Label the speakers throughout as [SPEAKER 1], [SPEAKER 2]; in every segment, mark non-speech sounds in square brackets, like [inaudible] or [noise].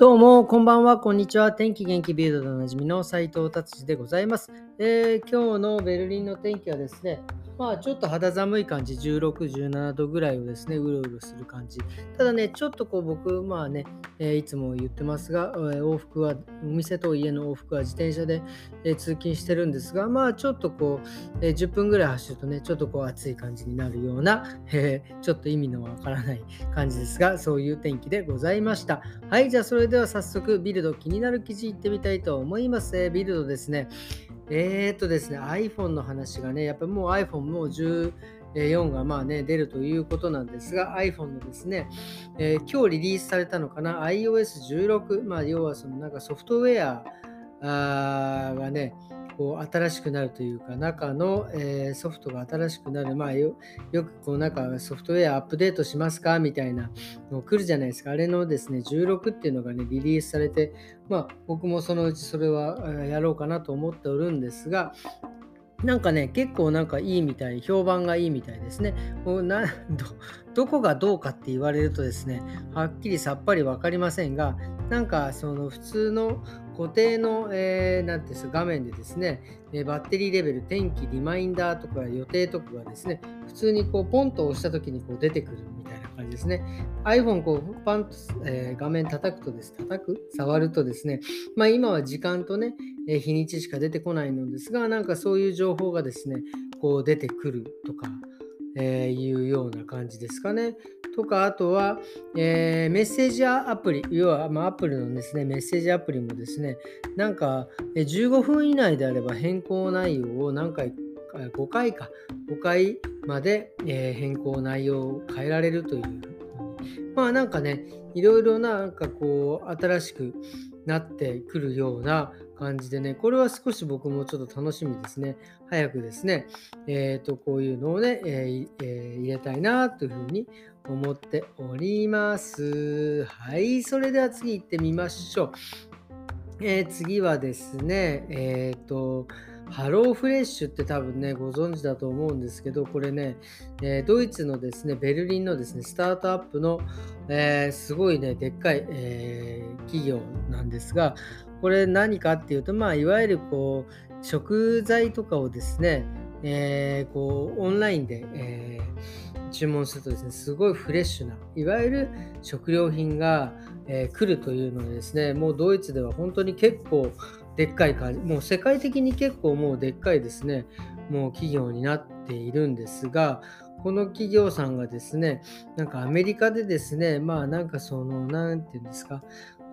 [SPEAKER 1] どうも、こんばんは、こんにちは。天気元気ビルドでおなじみの斉藤達治でございます、えー、今日のベルリンの天気はですね、まあちょっと肌寒い感じ、16、17度ぐらいをですね、うろうろする感じ。ただね、ちょっとこう僕、まあね、え、いつも言ってますが、え、往復は、お店と家の往復は自転車で、え、通勤してるんですが、まあちょっとこう、え10分ぐらい走るとね、ちょっとこう暑い感じになるような、[laughs] えちょっと意味のわからない感じですが、そういう天気でございました。はい、じゃあそれでは早速、ビルド気になる記事いってみたいと思います。えビルドですね。えー、っとですね、iPhone の話がね、やっぱりもう iPhone もう14がまあね、出るということなんですが、iPhone のですね、えー、今日リリースされたのかな、iOS16、まあ要はそのなんかソフトウェアがね、こう新しくなるというか、中の、えー、ソフトが新しくなる、まあよ、くこうなんかソフトウェアアップデートしますかみたいなの来るじゃないですか。あれのですね、16っていうのがね、リリースされて、まあ僕もそのうちそれはやろうかなと思っておるんですが、なんかね、結構なんかいいみたい、評判がいいみたいですね。もうな [laughs] どどこがどうかって言われるとですね、はっきりさっぱり分かりませんが、なんかその普通の固定の、えー、なんていうんです画面でですね、えバッテリーレベル、天気、リマインダーとか予定とかがですね、普通にこうポンと押した時にこう出てくるみたいな感じですね。iPhone こうパンと、えー、画面叩くとです、叩く触るとですね、まあ今は時間とね、えー、日にちしか出てこないのですが、なんかそういう情報がですね、こう出てくるとか、えー、いうような感じですかね。とか、あとは、えー、メッセージアプリ、要は、まあ、アプリのですね、メッセージアプリもですね、なんか、15分以内であれば変更内容を何回、5回か、5回まで、えー、変更内容を変えられるという。まあなんかね、いろいろなんかこう、新しくなってくるような感じでね、これは少し僕もちょっと楽しみですね。早くですね、えっ、ー、と、こういうのをね、えーえー、入れたいなというふうに思っております。はい、それでは次行ってみましょう。えー、次はですね、えっ、と、ハローフレッシュって多分ね、ご存知だと思うんですけど、これね、えー、ドイツのですね、ベルリンのですね、スタートアップの、えー、すごいね、でっかい、えー、企業なんですが、これ何かっていうと、まあ、いわゆるこう食材とかをですね、え、こうオンラインで、え、注文するとですね、すごいフレッシュな、いわゆる食料品が、え、来るというのでですね、もうドイツでは本当に結構でっかい感じ、もう世界的に結構もうでっかいですね、もう企業になっているんですが、この企業さんがですね、なんかアメリカでですね、まあなんかその、なんていうんですか、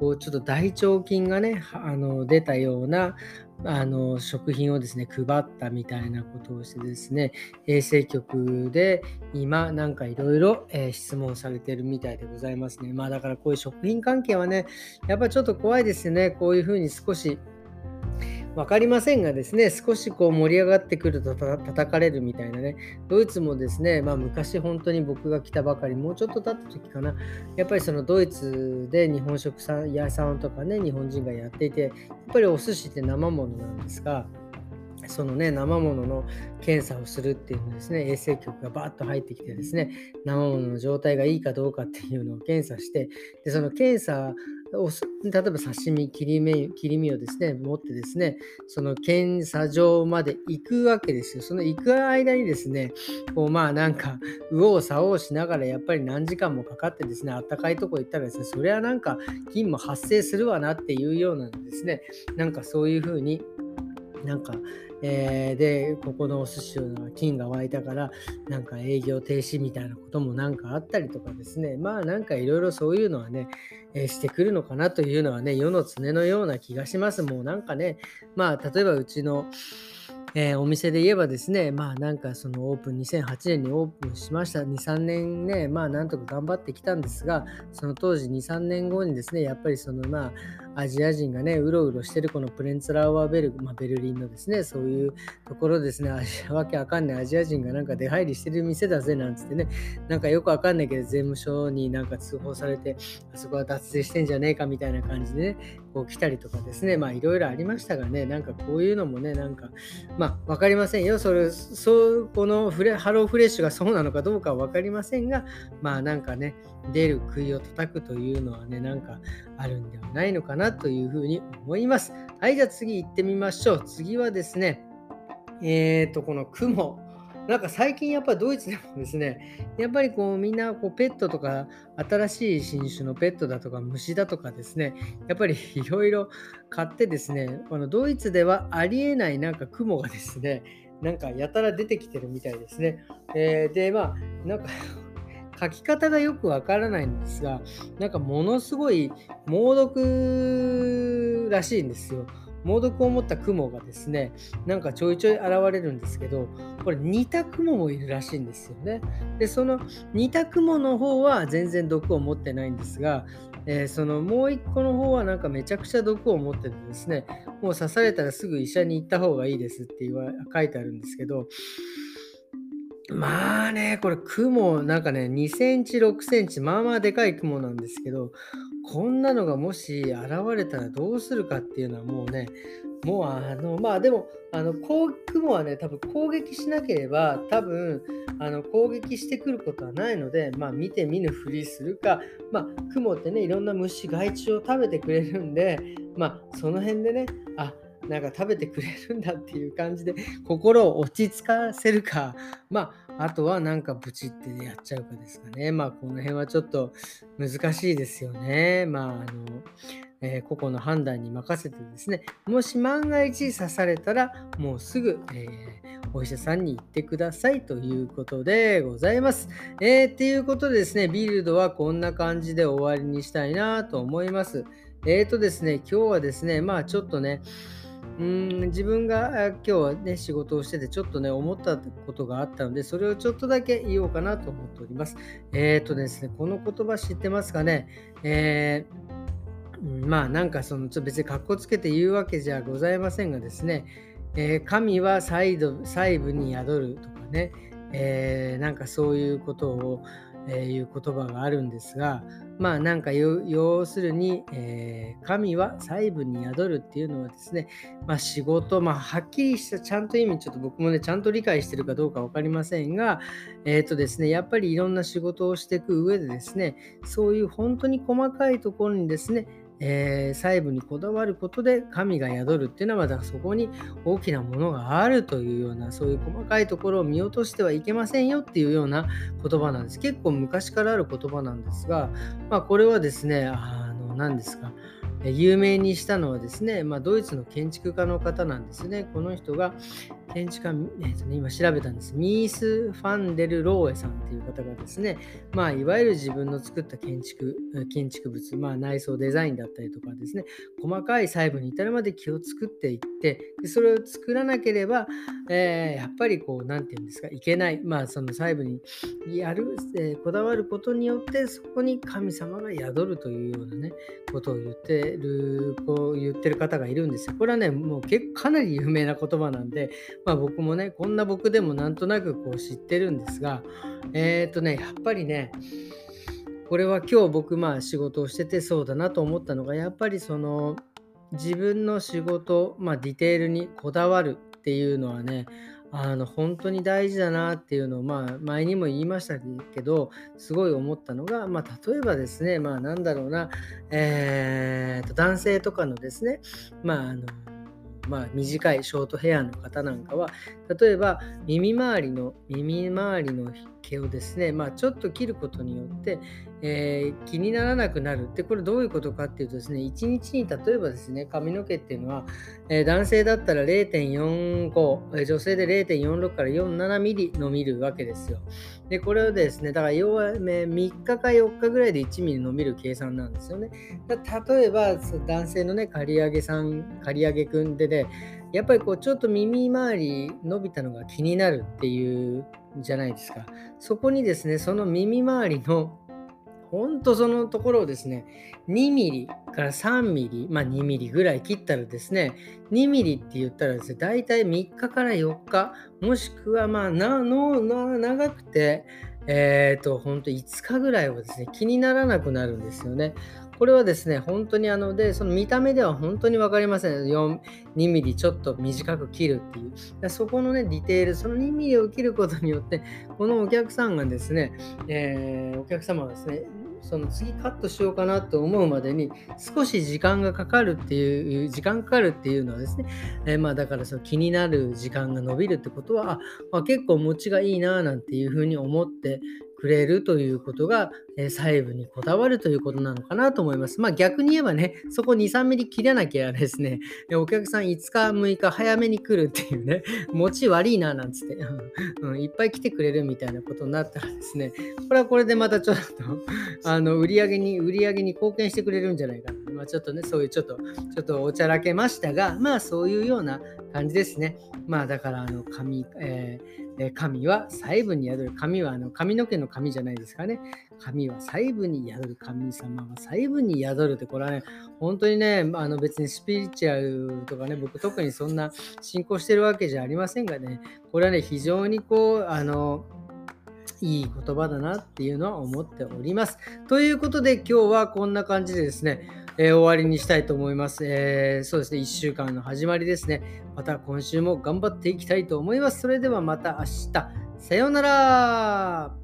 [SPEAKER 1] こうちょっと大腸菌がねあの出たようなあの食品をですね配ったみたいなことをしてですね衛生局で今なんかいろいろ質問されてるみたいでございますね。まあだからこういう食品関係はねやっぱちょっと怖いですよね。こういうふうに少し分かりませんがですね、少しこう盛り上がってくると叩かれるみたいなね、ドイツもですね、まあ、昔本当に僕が来たばかり、もうちょっと経った時かな、やっぱりそのドイツで日本食屋さんとかね、日本人がやっていて、やっぱりお寿司って生ものなんですが、そのね、生ものの検査をするっていうのですね、衛生局がバーッと入ってきてですね、生ものの状態がいいかどうかっていうのを検査して、でその検査、例えば刺身切り身、切り身をですね、持ってですね、その検査場まで行くわけですよ。その行く間にですね、こうまあなんか、右往左往しながらやっぱり何時間もかかってですね、あったかいとこ行ったらですね、それはなんか菌も発生するわなっていうようなですね、なんかそういうふうになんか、えー、で、ここのお寿司の金が湧いたから、なんか営業停止みたいなこともなんかあったりとかですね、まあなんかいろいろそういうのはね、えー、してくるのかなというのはね、世の常のような気がします。もうなんかね、まあ例えばうちの、えー、お店で言えばですね、まあなんかそのオープン2008年にオープンしました。2、3年ね、まあなんとか頑張ってきたんですが、その当時2、3年後にですね、やっぱりそのまあアジア人がね、うろうろしてるこのプレンツラウアーベル、まあ、ベルリンのですね、そういうところですね、わけわかんない。アジア人がなんか出入りしてる店だぜなんつってね、なんかよくわかんないけど税務署になんか通報されて、あそこは脱税してんじゃねえかみたいな感じでね、こう来たりとかですね、まあいろいろありましたがね、なんかこういうのもね、なんか、まあ分かりませんよ。それ、そう、このフレハローフレッシュがそうなのかどうかは分かりませんが、まあなんかね、出る杭を叩くというのはね、なんかあるんではないのかなというふうに思います。はい、じゃあ次行ってみましょう。次はですね、えっ、ー、と、この雲。なんか最近やっぱドイツでもですね、やっぱりこうみんなこうペットとか新しい新種のペットだとか虫だとかですね、やっぱりいろいろ買ってですね、このドイツではありえないなんか雲がですね、なんかやたら出てきてるみたいですね。えー、で、まあ、なんか書き方がよくわからないんですが、なんかものすごい猛毒らしいんですよ。猛毒を持った雲がですね、なんかちょいちょい現れるんですけど、これ似た雲もいるらしいんですよね。で、その似た雲の方は全然毒を持ってないんですが、えー、そのもう一個の方はなんかめちゃくちゃ毒を持っててですね、もう刺されたらすぐ医者に行った方がいいですって言わ書いてあるんですけど、まあね、これ雲、なんかね、2センチ、6センチ、まあまあでかい雲なんですけど、こんなのがもし現れたらどうするかっていうのはもうね、もうあの、まあでも、あの、雲はね、多分攻撃しなければ、多分、あの、攻撃してくることはないので、まあ見て見ぬふりするか、まあ雲ってね、いろんな虫、害虫を食べてくれるんで、まあその辺でね、あ、なんか食べてくれるんだっていう感じで心を落ち着かせるか、まあ、あとはなんかブチってやっちゃうかですかね。まあ、この辺はちょっと難しいですよね。まあ、あの、えー、個々の判断に任せてですね、もし万が一刺されたら、もうすぐ、えー、お医者さんに行ってくださいということでございます。えー、っていうことでですね、ビルドはこんな感じで終わりにしたいなと思います。え、ー、とですね、今日はですね、まあちょっとね、うん自分が今日はね仕事をしててちょっとね思ったことがあったのでそれをちょっとだけ言おうかなと思っております。えっ、ー、とですねこの言葉知ってますかね、えー、まあなんかそのちょ別にかっこつけて言うわけじゃございませんがですね、えー、神は細部に宿るとかね、えー、なんかそういうことを、えいう言葉があるんですが、まあなんか要するに、えー、神は細部に宿るっていうのはですね、まあ仕事、まあはっきりしたちゃんと意味、ちょっと僕もね、ちゃんと理解してるかどうか分かりませんが、えっ、ー、とですね、やっぱりいろんな仕事をしていく上でですね、そういう本当に細かいところにですね、えー、細部にこだわることで神が宿るっていうのはまたそこに大きなものがあるというようなそういう細かいところを見落としてはいけませんよっていうような言葉なんです結構昔からある言葉なんですが、まあ、これはですねあの何ですか有名にしたのはですね、まあ、ドイツの建築家の方なんですね。この人が建築家、えーとね、今調べたんです。ミース・ファンデル・ローエさんっていう方がですね、まあ、いわゆる自分の作った建築建築物、まあ、内装デザインだったりとかですね、細かい細部に至るまで気を作っていって、でそれを作らなければ、えー、やっぱりこう、なんていうんですか、いけない、まあ、その細部にやる、えー、こだわることによって、そこに神様が宿るというようなね、ことを言ってる、こう言ってる方がいるんですよ。これはね、もう結構かなり有名な言葉なんで、まあ僕もね、こんな僕でもなんとなくこう知ってるんですが、えっ、ー、とね、やっぱりね、これは今日僕まあ仕事をしててそうだなと思ったのが、やっぱりその自分の仕事、まあディテールにこだわるっていうのはね、あの本当に大事だなっていうのを、まあ、前にも言いましたけどすごい思ったのが、まあ、例えばですね、まあ、なんだろうな、えー、と男性とかのですね、まああのまあ、短いショートヘアの方なんかは例えば耳周りの耳周りの毛をですね、まあ、ちょっと切ることによって、えー、気にならなくなる。で、これどういうことかっていうとですね、1日に例えばですね、髪の毛っていうのは、えー、男性だったら0.45、女性で0.46から47ミリ伸びるわけですよ。で、これをですね、だから要は、3日か4日ぐらいで1ミリ伸びる計算なんですよね。例えば、男性のね、刈り上げさん、刈り上げくんでね、やっぱりこうちょっと耳周り伸びたのが気になるっていうじゃないですか。そこにですね、その耳周りのほんとそのところをですね、2ミリから3ミリ、まあ2ミリぐらい切ったらですね、2ミリって言ったらですね、大体3日から4日、もしくはまあなの長くて、えっ、ー、と、ほんと5日ぐらいはですね、気にならなくなるんですよね。これはですね、本当にあの、で、その見た目では本当に分かりません。4、2ミリちょっと短く切るっていう。そこのね、ディテール、その2ミリを切ることによって、このお客さんがですね、えー、お客様がですね、その次カットしようかなと思うまでに少し時間がかかるっていう時間かかるっていうのはですね、えー、まあだからその気になる時間が伸びるってことは、まあ、結構持ちがいいななんていうふうに思ってくれるということが、え細部にこだわるということなのかなと思います。まあ逆に言えばね、そこ2、3ミリ切らなきゃですね、お客さん5日、6日早めに来るっていうね、[laughs] 持ち悪いななんつって、うん、いっぱい来てくれるみたいなことになったらですね、これはこれでまたちょっと [laughs] あの売り上げに、売り上げに貢献してくれるんじゃないかな。まあちょっとね、そういうちょっと、ちょっとおちゃらけましたが、まあそういうような感じですね。まあだから、あの、紙、えーえ神は細部に宿る。神はあの髪の毛の髪じゃないですかね。神は細部に宿る。神様は細部に宿るって、これはね、本当にね、あの別にスピリチュアルとかね、僕特にそんな信仰してるわけじゃありませんがね、これはね、非常にこう、あの、いい言葉だなっていうのは思っております。ということで今日はこんな感じでですね、えー、終わりにしたいと思います、えー、そうですね、1週間の始まりですね。また今週も頑張っていきたいと思います。それではまた明日。さようなら